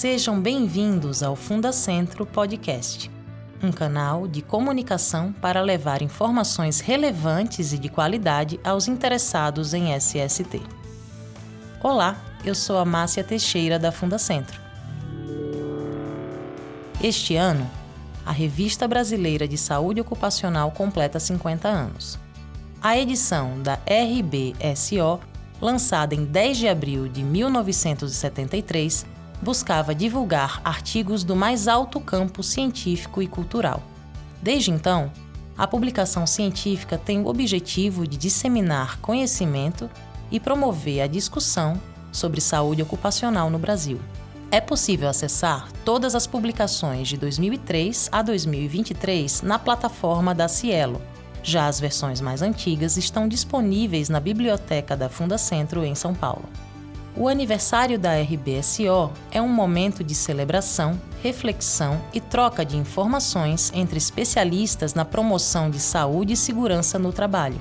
Sejam bem-vindos ao Fundacentro Podcast, um canal de comunicação para levar informações relevantes e de qualidade aos interessados em SST. Olá, eu sou a Márcia Teixeira da Fundacentro. Este ano, a Revista Brasileira de Saúde Ocupacional completa 50 anos. A edição da RBSO, lançada em 10 de abril de 1973, buscava divulgar artigos do mais alto campo científico e cultural. Desde então, a publicação científica tem o objetivo de disseminar conhecimento e promover a discussão sobre saúde ocupacional no Brasil. É possível acessar todas as publicações de 2003 a 2023 na plataforma da Cielo já as versões mais antigas estão disponíveis na biblioteca da Fundacentro em São Paulo. O aniversário da RBSO é um momento de celebração, reflexão e troca de informações entre especialistas na promoção de saúde e segurança no trabalho.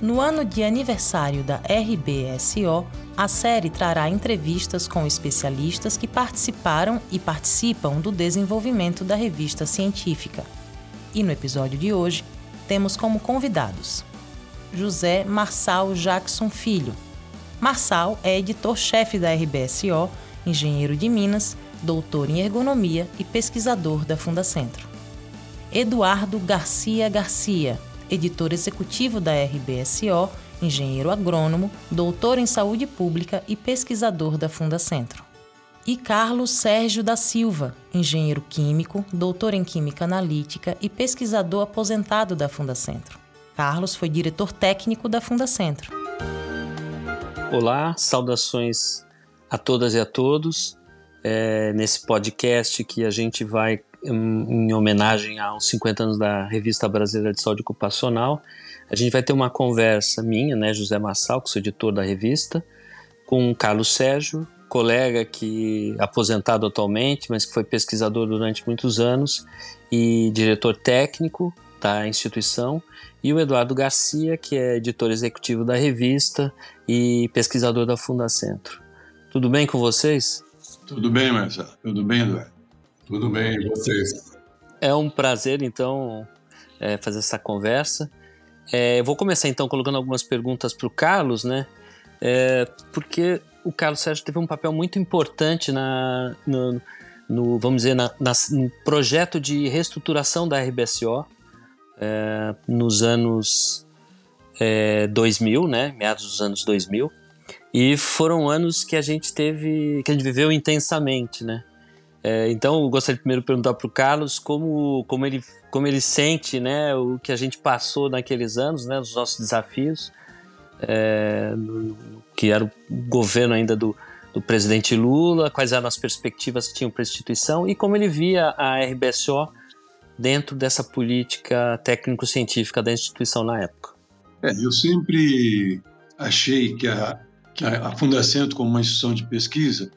No ano de aniversário da RBSO, a série trará entrevistas com especialistas que participaram e participam do desenvolvimento da revista científica. E no episódio de hoje, temos como convidados José Marçal Jackson Filho. Marçal é editor-chefe da RBSO, engenheiro de Minas, doutor em ergonomia e pesquisador da Fundacentro. Eduardo Garcia Garcia, editor executivo da RBSO, engenheiro agrônomo, doutor em saúde pública e pesquisador da Fundacentro e Carlos Sérgio da Silva, engenheiro químico, doutor em química analítica e pesquisador aposentado da Fundacentro. Carlos foi diretor técnico da Fundacentro. Olá, saudações a todas e a todos. É, nesse podcast que a gente vai em, em homenagem aos 50 anos da Revista Brasileira de Saúde Ocupacional. A gente vai ter uma conversa minha, né, José Massal, que sou editor da revista, com Carlos Sérgio, colega que aposentado atualmente, mas que foi pesquisador durante muitos anos e diretor técnico da instituição, e o Eduardo Garcia, que é editor executivo da revista e pesquisador da Fundacentro. Tudo bem com vocês? Tudo bem, Marcelo. Tudo bem, Eduardo. Tudo bem, e vocês? É um prazer, então, é, fazer essa conversa. É, eu vou começar, então, colocando algumas perguntas para o Carlos, né? É, porque o Carlos Sérgio teve um papel muito importante na, no, no vamos dizer, na, na, no projeto de reestruturação da RBSO é, nos anos é, 2000, né, meados dos anos 2000, e foram anos que a gente teve, que a gente viveu intensamente, né. É, então, eu gostaria de primeiro perguntar para o Carlos como, como, ele, como ele sente né, o que a gente passou naqueles anos, né, os nossos desafios, é, que era o governo ainda do, do presidente Lula, quais eram as perspectivas que tinham para a instituição e como ele via a RBSO dentro dessa política técnico-científica da instituição na época. É, eu sempre achei que a, que a como uma instituição de pesquisa,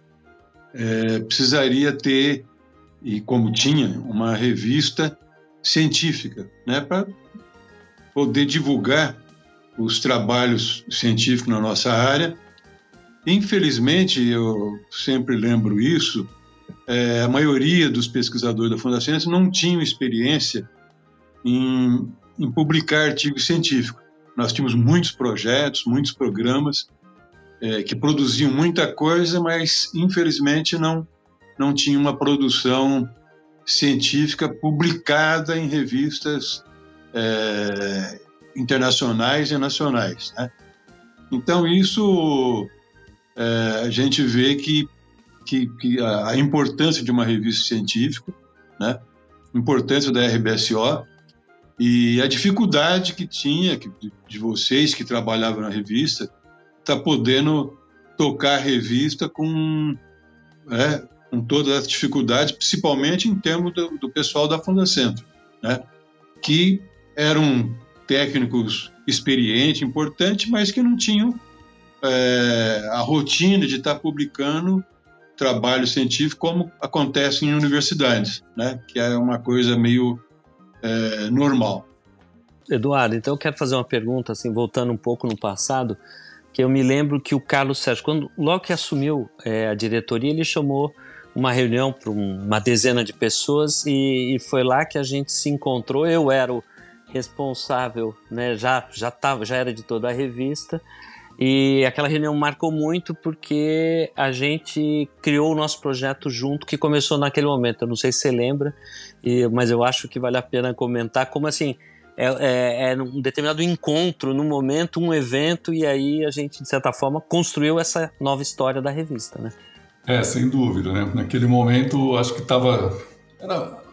é, precisaria ter, e como tinha, uma revista científica, né, para poder divulgar os trabalhos científicos na nossa área. Infelizmente, eu sempre lembro isso, é, a maioria dos pesquisadores da Fundação não tinham experiência em, em publicar artigos científicos. Nós tínhamos muitos projetos, muitos programas é, que produziam muita coisa, mas infelizmente não não tinha uma produção científica publicada em revistas é, internacionais e nacionais. Né? Então, isso é, a gente vê que, que, que, a importância de uma revista científica, né? a importância da RBSO e a dificuldade que tinha que, de vocês que trabalhavam na revista, tá podendo tocar a revista com, é, com todas as dificuldades, principalmente em termos do, do pessoal da Fundacentro, né? que eram técnicos experientes, importantes, mas que não tinham é, a rotina de estar publicando trabalho científico como acontece em universidades, né? que é uma coisa meio é, normal. Eduardo, então eu quero fazer uma pergunta, assim, voltando um pouco no passado, que eu me lembro que o Carlos Sérgio, quando, logo que assumiu é, a diretoria, ele chamou uma reunião para uma dezena de pessoas e, e, foi lá que a gente se encontrou. Eu era o responsável, né, já já tava, já era editor da revista e aquela reunião marcou muito porque a gente criou o nosso projeto junto, que começou naquele momento. Eu não sei se você lembra, mas eu acho que vale a pena comentar como assim é, é, é um determinado encontro, num momento, um evento, e aí a gente, de certa forma, construiu essa nova história da revista, né? É, sem dúvida, né? Naquele momento, acho que estava... Era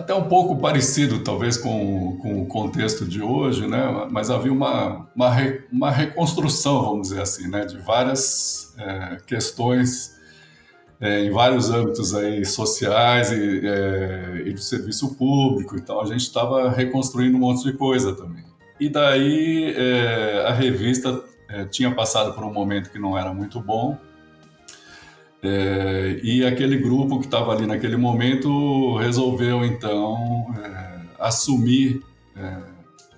até um pouco parecido, talvez, com, com o contexto de hoje, né? Mas havia uma, uma, re, uma reconstrução, vamos dizer assim, né? De várias é, questões é, em vários âmbitos aí sociais e, é, e do serviço público. Então, a gente estava reconstruindo um monte de coisa também. E daí, é, a revista é, tinha passado por um momento que não era muito bom, é, e aquele grupo que estava ali naquele momento resolveu então é, assumir é,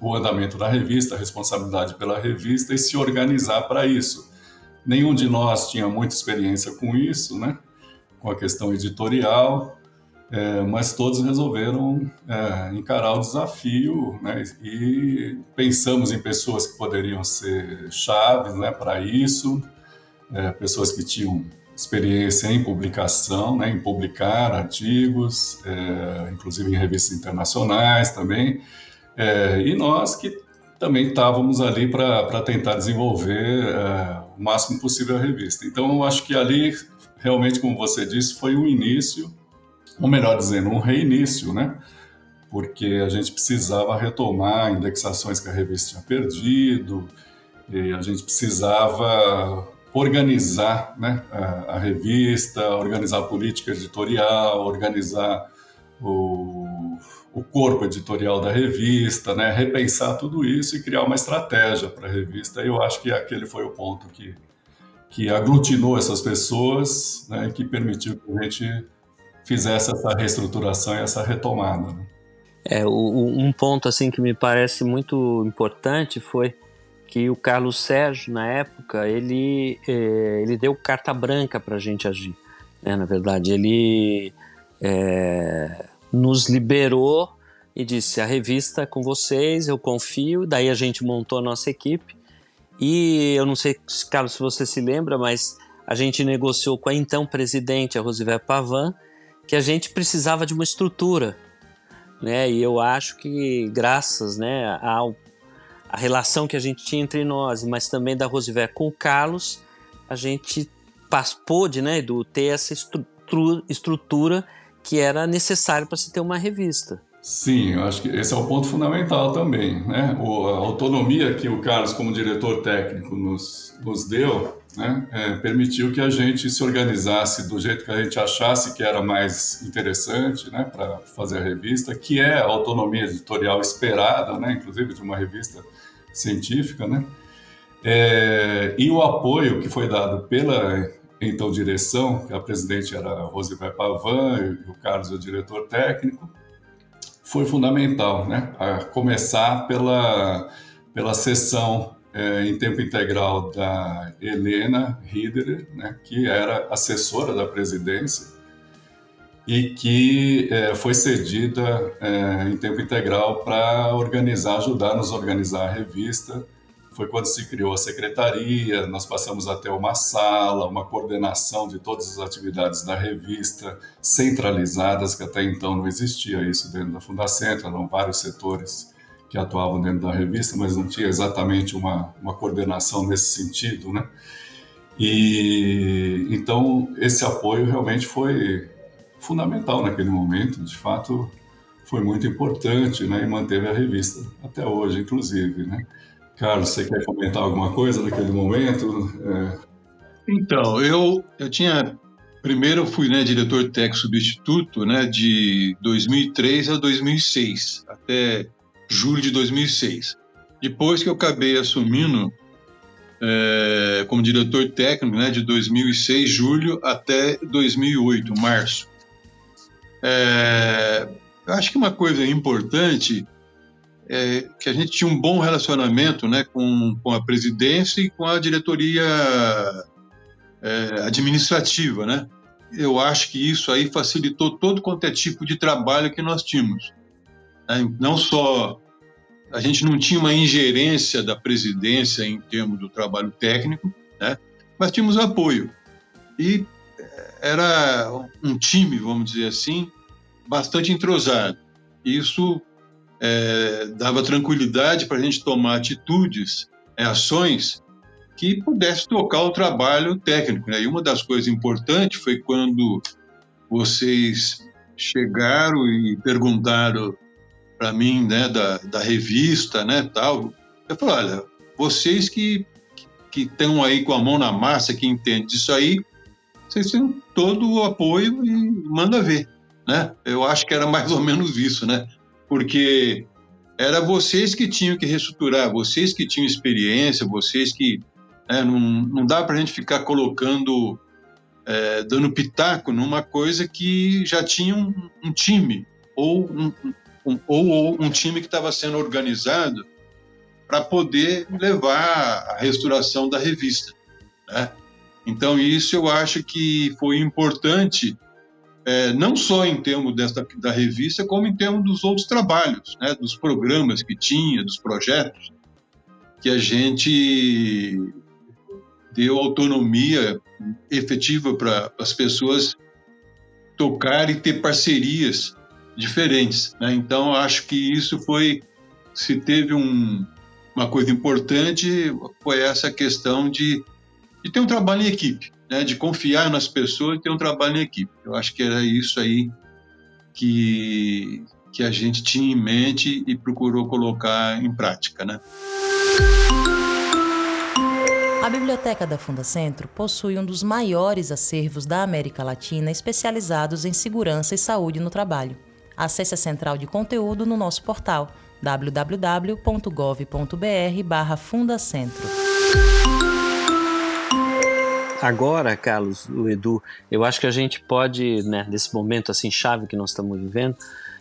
o andamento da revista, a responsabilidade pela revista e se organizar para isso. Nenhum de nós tinha muita experiência com isso, né? com a questão editorial, é, mas todos resolveram é, encarar o desafio né? e pensamos em pessoas que poderiam ser chaves né, para isso, é, pessoas que tinham experiência em publicação, né, em publicar artigos, é, inclusive em revistas internacionais também, é, e nós que também estávamos ali para tentar desenvolver é, o máximo possível a revista. Então, eu acho que ali, realmente, como você disse, foi um início, ou melhor dizendo, um reinício, né? Porque a gente precisava retomar indexações que a revista tinha perdido, e a gente precisava organizar né, a, a, revista, organizar a política editorial, organizar o, o corpo editorial da revista, né, repensar tudo isso e criar uma estratégia para a revista. Eu acho que aquele foi o ponto que, que aglutinou essas pessoas né, e que permitiu que a gente fizesse essa reestruturação e essa retomada. Né. É, o, um ponto assim que me parece muito importante foi que o Carlos Sérgio, na época, ele, é, ele deu carta branca para a gente agir. Né? Na verdade, ele é, nos liberou e disse: a revista é com vocês, eu confio. Daí a gente montou a nossa equipe. E eu não sei, Carlos, se você se lembra, mas a gente negociou com a então presidente, a Rosivé Pavan, que a gente precisava de uma estrutura. Né? E eu acho que, graças né, ao a relação que a gente tinha entre nós, mas também da Rosiver com o Carlos, a gente pôde né, Edu, ter essa estrutura, estrutura que era necessária para se ter uma revista. Sim, eu acho que esse é o ponto fundamental também. Né? O, a autonomia que o Carlos, como diretor técnico, nos, nos deu, né, é, permitiu que a gente se organizasse do jeito que a gente achasse que era mais interessante né, para fazer a revista, que é a autonomia editorial esperada, né, inclusive de uma revista científica, né? É, e o apoio que foi dado pela então direção, que a presidente era a Pavan e o Carlos o diretor técnico, foi fundamental, né? A começar pela pela sessão é, em tempo integral da Helena Riederer, né, que era assessora da presidência e que é, foi cedida é, em tempo integral para organizar, ajudar nos organizar a revista. Foi quando se criou a secretaria, nós passamos até uma sala, uma coordenação de todas as atividades da revista, centralizadas, que até então não existia isso dentro da Fundacentro, eram vários setores que atuavam dentro da revista, mas não tinha exatamente uma, uma coordenação nesse sentido, né? E então esse apoio realmente foi fundamental naquele momento, de fato foi muito importante, né, e manteve a revista até hoje, inclusive, né. Carlos, você quer comentar alguma coisa naquele momento? É... Então, eu, eu tinha primeiro eu fui né, diretor técnico substituto né, de 2003 a 2006, até julho de 2006. Depois que eu acabei assumindo é, como diretor técnico né, de 2006, julho, até 2008, março. É, acho que uma coisa importante é que a gente tinha um bom relacionamento né, com, com a presidência e com a diretoria é, administrativa, né? eu acho que isso aí facilitou todo quanto é tipo de trabalho que nós tínhamos. Né? Não só a gente não tinha uma ingerência da presidência em termos do trabalho técnico, né? mas tínhamos apoio. E eh, era um time, vamos dizer assim, bastante entrosado. Isso é, dava tranquilidade para a gente tomar atitudes, é, ações que pudesse tocar o trabalho técnico. Né? E uma das coisas importantes foi quando vocês chegaram e perguntaram para mim, né, da, da revista, né, tal. Eu falei, olha, vocês que que estão aí com a mão na massa, que entendem disso aí, vocês têm todo o apoio e manda ver, né? Eu acho que era mais ou menos isso, né? Porque era vocês que tinham que reestruturar, vocês que tinham experiência, vocês que né, não, não dá para a gente ficar colocando, é, dando pitaco numa coisa que já tinha um, um time ou um, um, ou, ou um time que estava sendo organizado para poder levar a restauração da revista. Né? Então, isso eu acho que foi importante, é, não só em termos desta, da revista, como em termos dos outros trabalhos, né? dos programas que tinha, dos projetos, que a gente deu autonomia efetiva para as pessoas tocarem e ter parcerias diferentes. Né? Então, acho que isso foi, se teve um, uma coisa importante, foi essa questão de, de ter um trabalho em equipe, né? de confiar nas pessoas e ter um trabalho em equipe. Eu acho que era isso aí que, que a gente tinha em mente e procurou colocar em prática. Né? A Biblioteca da Fundacentro possui um dos maiores acervos da América Latina especializados em segurança e saúde no trabalho. Acesse a central de conteúdo no nosso portal www.gov.br/fundacentro. Agora, Carlos, o Edu, eu acho que a gente pode, né, nesse momento assim chave que nós estamos vivendo,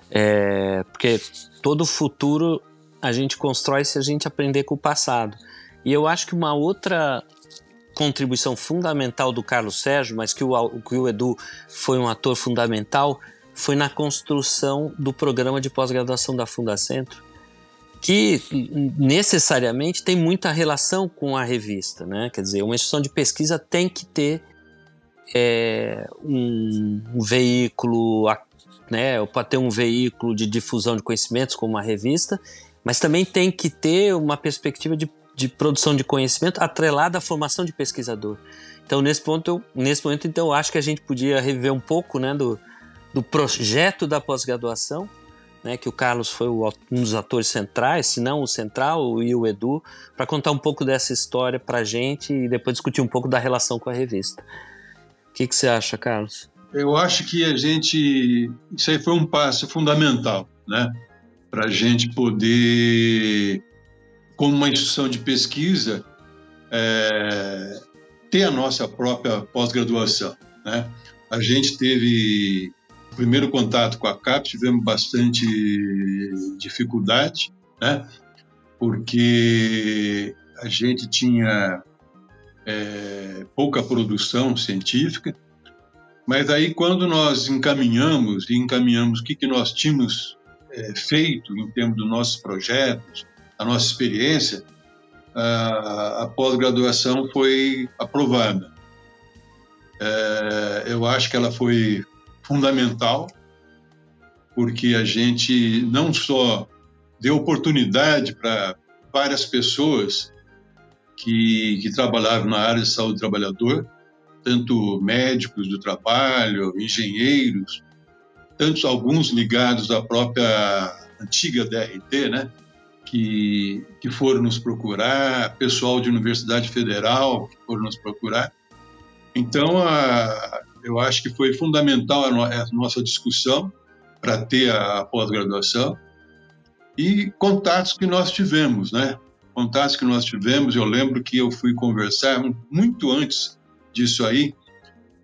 é, porque todo futuro a gente constrói se a gente aprender com o passado. E eu acho que uma outra contribuição fundamental do Carlos Sérgio, mas que o, que o Edu foi um ator fundamental, foi na construção do programa de pós-graduação da Fundacentro, que necessariamente tem muita relação com a revista, né? Quer dizer, uma instituição de pesquisa tem que ter é, um, um, veículo, né? Para ter um veículo de difusão de conhecimentos como uma revista, mas também tem que ter uma perspectiva de, de produção de conhecimento atrelada à formação de pesquisador. Então, nesse ponto, eu, nesse momento, então, eu acho que a gente podia reviver um pouco, né, do, do projeto da pós-graduação, né, que o Carlos foi o, um dos atores centrais, se não o central, e o Edu, para contar um pouco dessa história para a gente e depois discutir um pouco da relação com a revista. O que, você acha, Carlos? Eu acho que a gente. Isso aí foi um passo fundamental, né? Para a gente poder, como uma instituição de pesquisa, é, ter a nossa própria pós-graduação, né? A gente teve primeiro contato com a CAP tivemos bastante dificuldade, né? porque a gente tinha é, pouca produção científica, mas aí quando nós encaminhamos e encaminhamos o que, que nós tínhamos é, feito em termos dos nossos projetos, a nossa experiência, a, a pós-graduação foi aprovada. É, eu acho que ela foi fundamental, porque a gente não só deu oportunidade para várias pessoas que, que trabalhavam na área de saúde do trabalhador, tanto médicos do trabalho, engenheiros, tantos alguns ligados à própria antiga DRT, né? Que, que foram nos procurar, pessoal de Universidade Federal que foram nos procurar. Então, a, eu acho que foi fundamental a, nossa discussão para ter a pós-graduação e contatos que nós tivemos, né? Contatos que nós tivemos, eu lembro que eu fui conversar muito antes disso aí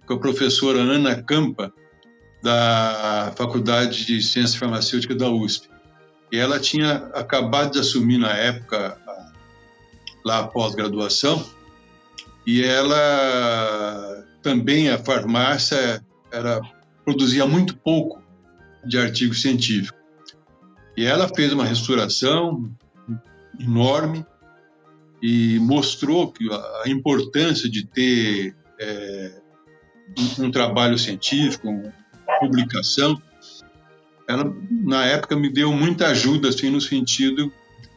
com a professora Ana Campa da Faculdade de Ciência Farmacêutica da USP. E ela tinha acabado de assumir na época lá a pós-graduação e ela também a farmácia era produzia muito pouco de artigo científico. E ela fez uma restauração enorme e mostrou que a importância de ter é, um, trabalho científico, uma publicação. Ela, na época, me deu muita ajuda, assim, no sentido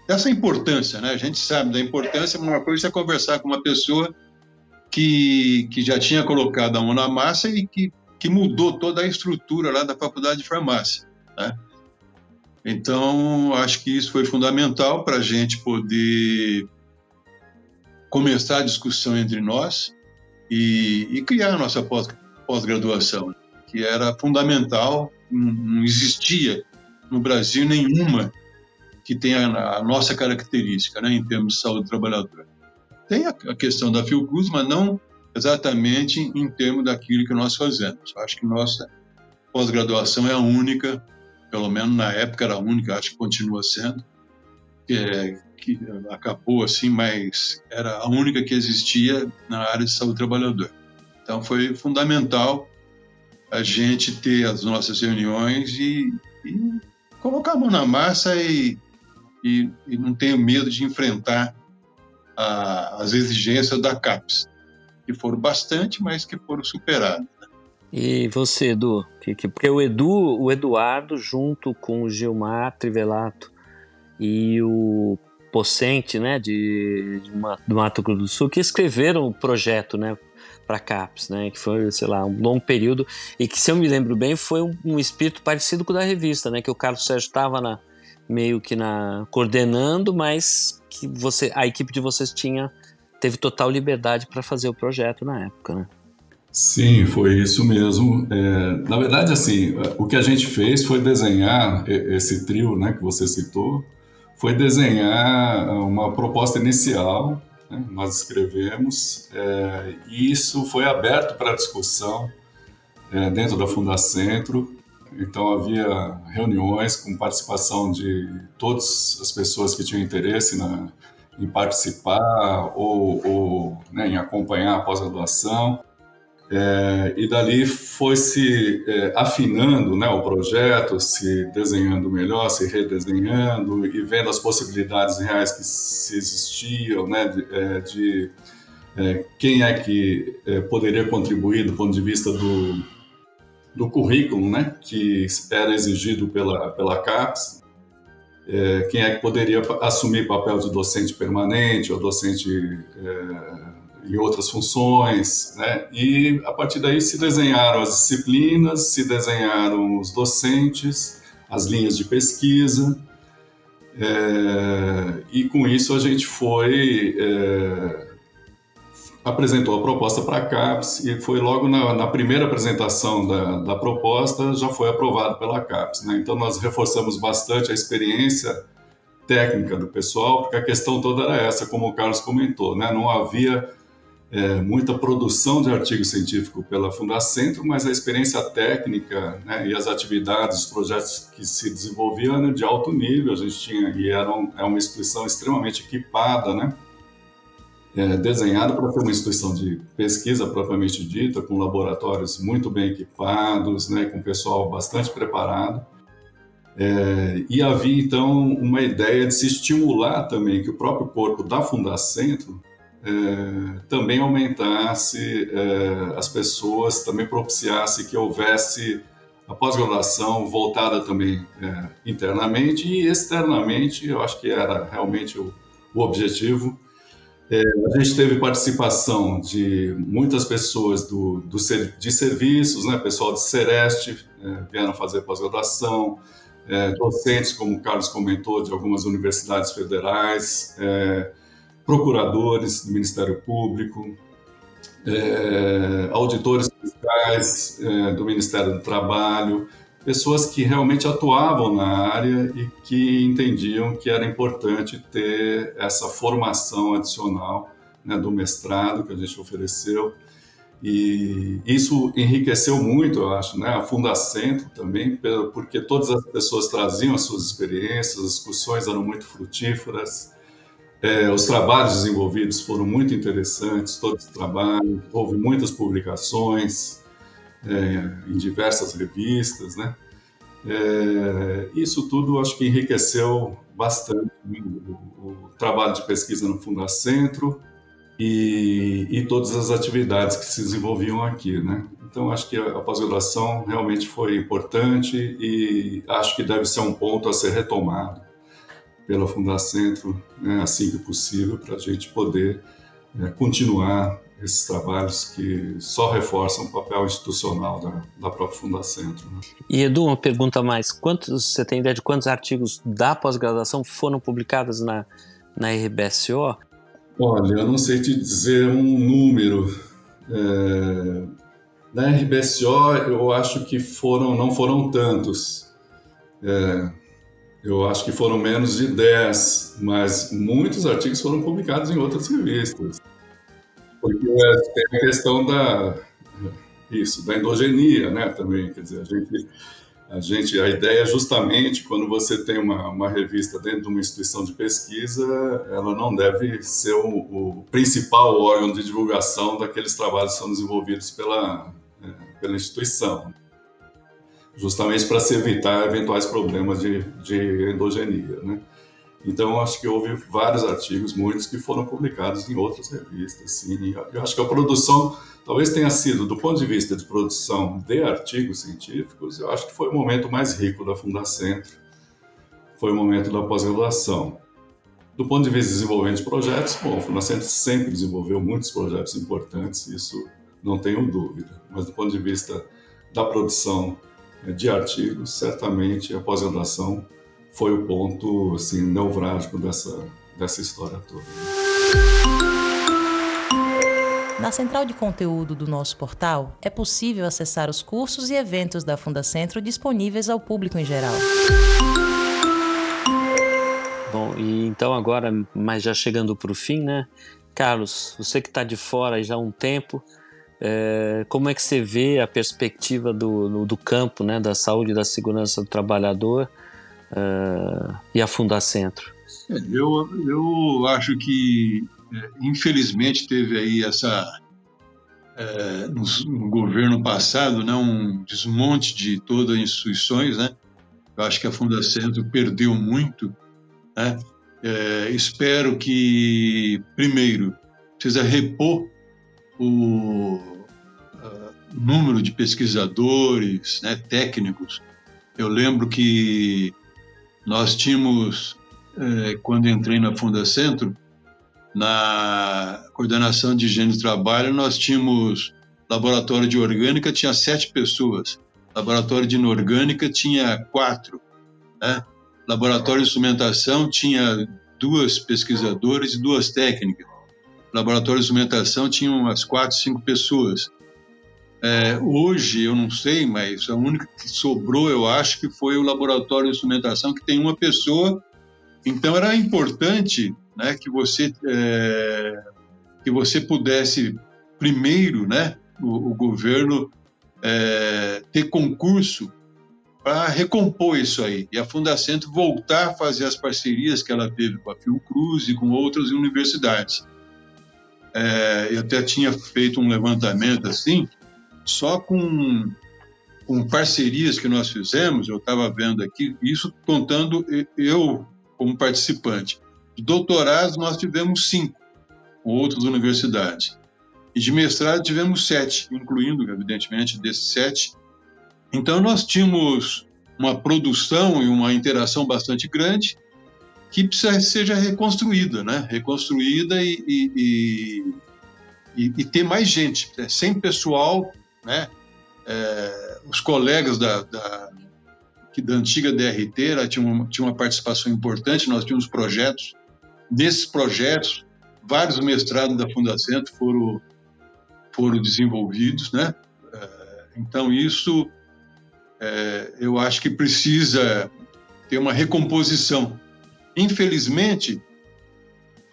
dessa importância, né? A gente sabe da importância, uma coisa é conversar com uma pessoa que, que já tinha colocado a mão na massa e que, que mudou toda a estrutura lá da faculdade de farmácia, né? Então, acho que isso foi fundamental para a gente poder começar a discussão entre nós e, e criar a nossa pós-graduação, que era fundamental, não existia no Brasil nenhuma que tenha a nossa característica né, em termos de saúde do trabalhador. Tem a questão da Fiocruz, mas não exatamente em termos daquilo que nós fazemos. Acho que nossa pós-graduação é a única, pelo menos na época era a única, acho que continua sendo, que, é, que acabou assim, mas era a única que existia na área de saúde do trabalhador. Então foi fundamental a gente ter as nossas reuniões e, e colocar a mão na massa e, e, e não ter medo de enfrentar a, as exigências da CAPES, que foram bastante, mas que foram superadas. Né? E você, Edu? Porque o Edu, o Eduardo, junto com o Gilmar Trivelato e o Pocente, né, de, do Mato Grosso do Sul, que escreveram o projeto, né, para CAPES, né, que foi, sei lá, um longo período e que, se eu me lembro bem, foi um, um espírito parecido com o da revista, né, que o Carlos Sérgio estava na meio que na coordenando, mas que você, a equipe de vocês tinha teve total liberdade para fazer o projeto na época, né? Sim, foi isso mesmo. É, na verdade, assim, o que a gente fez foi desenhar esse trio, né, que você citou, foi desenhar uma proposta inicial, né, nós escrevemos, é, e isso foi aberto para discussão é, dentro da Fundacentro. Então havia reuniões com participação de todas as pessoas que tinham interesse na, em participar ou, ou né, em acompanhar a pós-graduação. É, e dali foi se é, afinando né, o projeto, se desenhando melhor, se redesenhando e vendo as possibilidades reais que se existiam, né, de, é, de é, quem é que é, poderia contribuir do ponto de vista do, do currículo né, que era exigido pela, pela CAPES, é, quem é que poderia assumir papel de docente permanente ou docente e outras funções, né? E a partir daí se desenharam as disciplinas, se desenharam os docentes, as linhas de pesquisa, é, e com isso a gente foi é, apresentou a proposta para a CAPES e foi logo na, na primeira apresentação da, da, proposta já foi aprovado pela CAPES. Né? Então nós reforçamos bastante a experiência técnica do pessoal, porque a questão toda era essa, como o Carlos comentou, né? não havia é, muita produção de artigo científico pela Fundacentro, mas a experiência técnica né, e as atividades, os projetos que se desenvolviam eram de alto nível, a gente tinha, e eram, é uma instituição extremamente equipada, né, é, para ser uma instituição de pesquisa propriamente dita, com laboratórios muito bem equipados, né, com pessoal bastante preparado. É, e havia então uma ideia de se estimular também que o próprio corpo da Fundacentro é, também aumentasse é, as pessoas, também propiciasse que houvesse a pós-graduação voltada também é, internamente e externamente, eu acho que era realmente o, o objetivo. É, a gente teve participação de muitas pessoas do, do de serviços, né, pessoal de Sereste é, vieram fazer pós-graduação, é, docentes, como o Carlos comentou, de algumas universidades federais, procuradores do Ministério Público, é, auditores fiscais é, do Ministério do Trabalho, pessoas que realmente atuavam na área e que entendiam que era importante ter essa formação adicional né, do mestrado que a gente ofereceu. E isso enriqueceu muito, eu acho, né, a Fundacentro também, porque todas as pessoas traziam as suas experiências, as discussões eram muito frutíferas, é, os trabalhos desenvolvidos foram muito interessantes, todos os trabalhos, houve muitas publicações, é, em diversas revistas, né? É, isso tudo acho que enriqueceu bastante o, o, trabalho de pesquisa no Fundacentro e, e todas as atividades que se desenvolviam aqui, né? Então acho que a, a pós-graduação realmente foi importante e acho que deve ser um ponto a ser retomado pela Fundacentro, né, assim que possível, para a gente poder é, continuar esses trabalhos que só reforçam o papel institucional da, da própria Fundacentro. Né? E Edu, uma pergunta mais: quantos, você tem ideia de quantos artigos da pós-graduação foram publicados na, na RBSO? Olha, eu não sei te dizer um número. É, na RBSO, eu acho que foram, não foram tantos. É, eu acho que foram menos de 10, mas muitos artigos foram publicados em outras revistas. Porque é, tem a questão da isso, da endogenia, né, também, quer dizer, a gente a gente a ideia é justamente quando você tem uma, uma revista dentro de uma instituição de pesquisa, ela não deve ser o, o principal órgão de divulgação daqueles trabalhos que são desenvolvidos pela é, pela instituição justamente para se evitar eventuais problemas de, de endogenia, né? Então, acho que houve vários artigos, muitos que foram publicados em outras revistas. Sim. Eu acho que a produção talvez tenha sido, do ponto de vista de produção de artigos científicos, eu acho que foi o momento mais rico da Fundacentro, foi o momento da pós-graduação. Do ponto de vista de desenvolvimento de projetos, bom, a Fundacentro sempre desenvolveu muitos projetos importantes, isso não tenho dúvida. Mas do ponto de vista da produção de artigos, certamente a pós-graduação foi o ponto assim nevrálgico dessa dessa história toda. Na central de conteúdo do nosso portal, é possível acessar os cursos e eventos da Fundacentro disponíveis ao público em geral. Bom, e então agora, mas já chegando para o fim, né? Carlos, você que está de fora já há um tempo, é, como é que você vê a perspectiva do, do campo, né, da saúde e da segurança do trabalhador uh, e a Fundacentro? É, eu, eu acho que, é, infelizmente, teve aí essa. É, no, no, governo passado, né, um desmonte de todas as instituições. Né? Eu acho que a Fundacentro perdeu muito. Né? É, espero que, primeiro, precisa repor o uh, número de pesquisadores, né, técnicos. Eu lembro que nós tínhamos, eh, quando entrei na Funda Centro, na coordenação de higiene do trabalho, nós tínhamos laboratório de orgânica, tinha sete pessoas. Laboratório de inorgânica tinha quatro. Né? Laboratório de instrumentação tinha duas pesquisadoras e duas técnicas. Laboratório de instrumentação tinha umas quatro, cinco pessoas. É, hoje, eu não sei, mas a única que sobrou, eu acho, que foi o laboratório de instrumentação, que tem uma pessoa. Então, era importante né, que, você, é, que você pudesse, primeiro, né, o, o governo é, ter concurso para recompor isso aí. E a Fundacentro voltar a fazer as parcerias que ela teve com a Fiocruz e com outras universidades. É, eu até tinha feito um levantamento assim, só com, com parcerias que nós fizemos, eu estava vendo aqui, isso contando eu como participante. De doutorados, nós tivemos cinco, com outras universidades. E de mestrado, tivemos sete, incluindo, evidentemente, desses sete. Então, nós tínhamos uma produção e uma interação bastante grande que precisa seja reconstruída, né? Reconstruída e, e, e, e ter mais gente. Sem pessoal né? É, os colegas da, da, da antiga DRT ela tinha, uma, tinha uma participação importante, nós tínhamos projetos. Nesses projetos, vários mestrados da Fundacentro foram, foram desenvolvidos, né? É, então, isso é, eu acho que precisa ter uma recomposição. Infelizmente,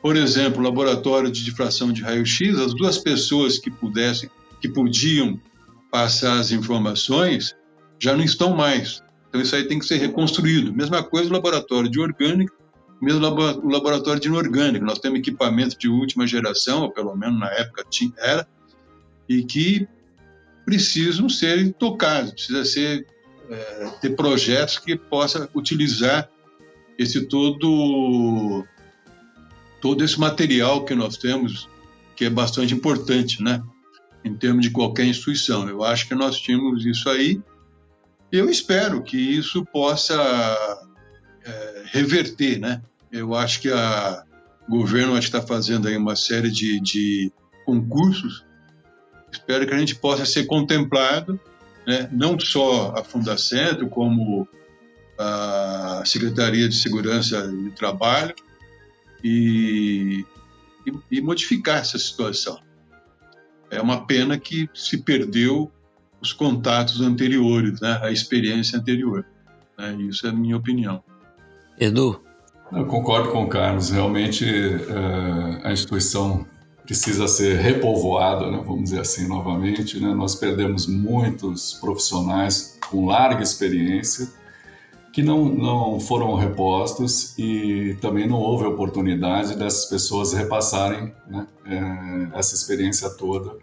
por exemplo, laboratório de difração de raio-x, as duas pessoas que pudessem, que podiam passar as informações já não estão mais. Então isso aí tem que ser reconstruído. Mesma coisa o laboratório de orgânica, mesmo o laboratório de inorgânica. Nós temos equipamento de última geração, ou pelo menos na época tinha, era, e que precisam ser tocados, precisa ser é, ter projetos que possa utilizar esse todo todo esse material que nós temos que é bastante importante, né? Em termos de qualquer instituição. Eu acho que nós tínhamos isso aí. Eu espero que isso possa é, reverter, né? Eu acho que a, o governo está fazendo aí uma série de, de concursos. Espero que a gente possa ser contemplado, né? não só a Fundacentro, como a Secretaria de Segurança e Trabalho, e, e, e modificar essa situação. É uma pena que se perdeu os contatos anteriores, né? a experiência anterior. Né? Isso é a minha opinião. Edu? Eu concordo com o Carlos. Realmente uh, a instituição precisa ser repovoada, né? vamos dizer assim, novamente. Né? Nós perdemos muitos profissionais com larga experiência que não, não foram repostos e também não houve oportunidade dessas pessoas repassarem né, é, essa experiência toda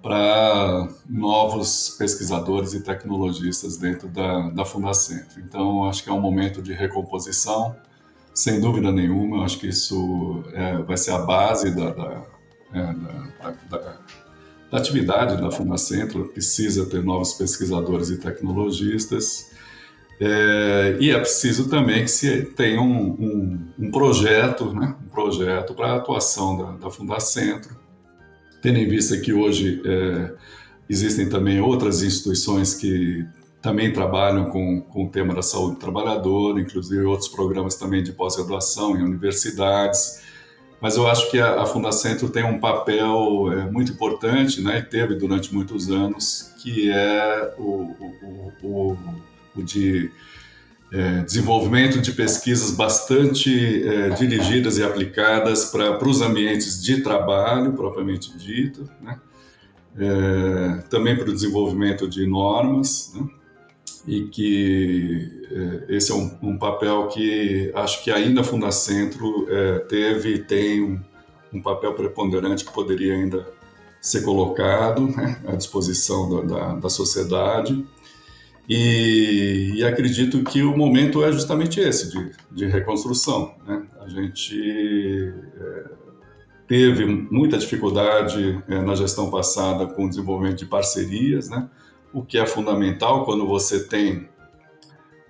para novos pesquisadores e tecnologistas dentro da, da Fundacentro. Então, acho que é um momento de recomposição, sem dúvida nenhuma. Acho que isso é, vai ser a base da, da, da, da, da atividade da Fundacentro. Precisa ter novos pesquisadores e tecnologistas é, e é preciso também que se tenha um, um, um projeto, né? um projeto para a atuação da, da Fundacentro, tendo em vista que hoje é, existem também outras instituições que também trabalham com, com o tema da saúde do trabalhador, inclusive outros programas também de pós-graduação em universidades. Mas eu acho que a, a Fundacentro tem um papel é, muito importante, né, teve durante muitos anos, que é o, o o de é, desenvolvimento de pesquisas bastante é, dirigidas e aplicadas para os ambientes de trabalho, propriamente dito, né? é, também para o desenvolvimento de normas, né? e que é, esse é um, um, papel que acho que ainda a Fundacentro é, teve e tem um, um, papel preponderante que poderia ainda ser colocado né? à disposição da, da, da sociedade. E, e, acredito que o momento é justamente esse, de, de reconstrução. Né? A gente é, teve muita dificuldade é, na gestão passada com o desenvolvimento de parcerias, né? o que é fundamental quando você tem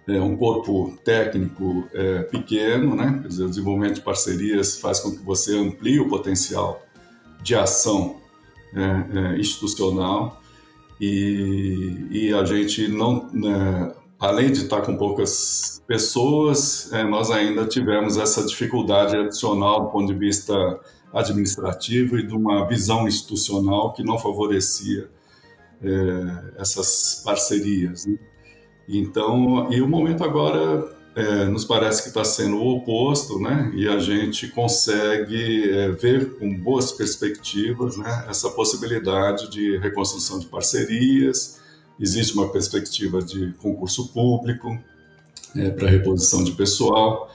é, um corpo técnico é, pequeno, né? Dizer, o desenvolvimento de parcerias faz com que você amplie o potencial de ação é, é, institucional e, e a gente não, né, além de estar com poucas pessoas, é, nós ainda tivemos essa dificuldade adicional do ponto de vista administrativo e de uma visão institucional que não favorecia é, essas parcerias. Né? Então, e o momento agora é, nos parece que está sendo o oposto, né? E a gente consegue é, ver com boas perspectivas né, essa possibilidade de reconstrução de parcerias. Existe uma perspectiva de concurso público é, para reposição de pessoal.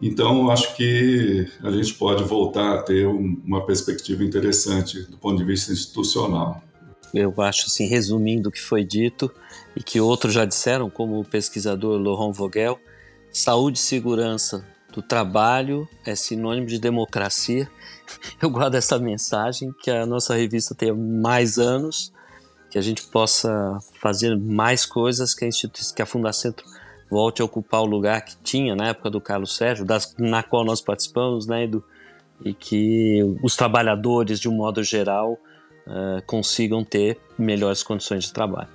Então, acho que a gente pode voltar a ter um, uma perspectiva interessante do ponto de vista institucional. Eu acho, assim, resumindo o que foi dito e que outros já disseram, como o pesquisador Laurent Vogel, Saúde e segurança do trabalho é sinônimo de democracia. Eu guardo essa mensagem, que a nossa revista tenha mais anos, que a gente possa fazer mais coisas, que a, que a Fundacentro volte a ocupar o lugar que tinha na época do Carlos Sérgio, das, na qual nós participamos, né, Edu? E que os trabalhadores, de um modo geral, uh, consigam ter melhores condições de trabalho.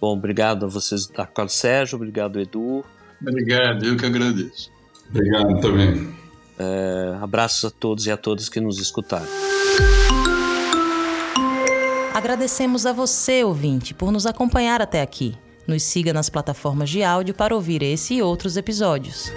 Bom, obrigado a vocês, da Carlos Sérgio, obrigado, Edu. Obrigado, eu que agradeço. Obrigado também. É, abraços a todos e a todas que nos escutaram. Agradecemos a você, ouvinte, por nos acompanhar até aqui. Nos siga nas plataformas de áudio para ouvir esse e outros episódios.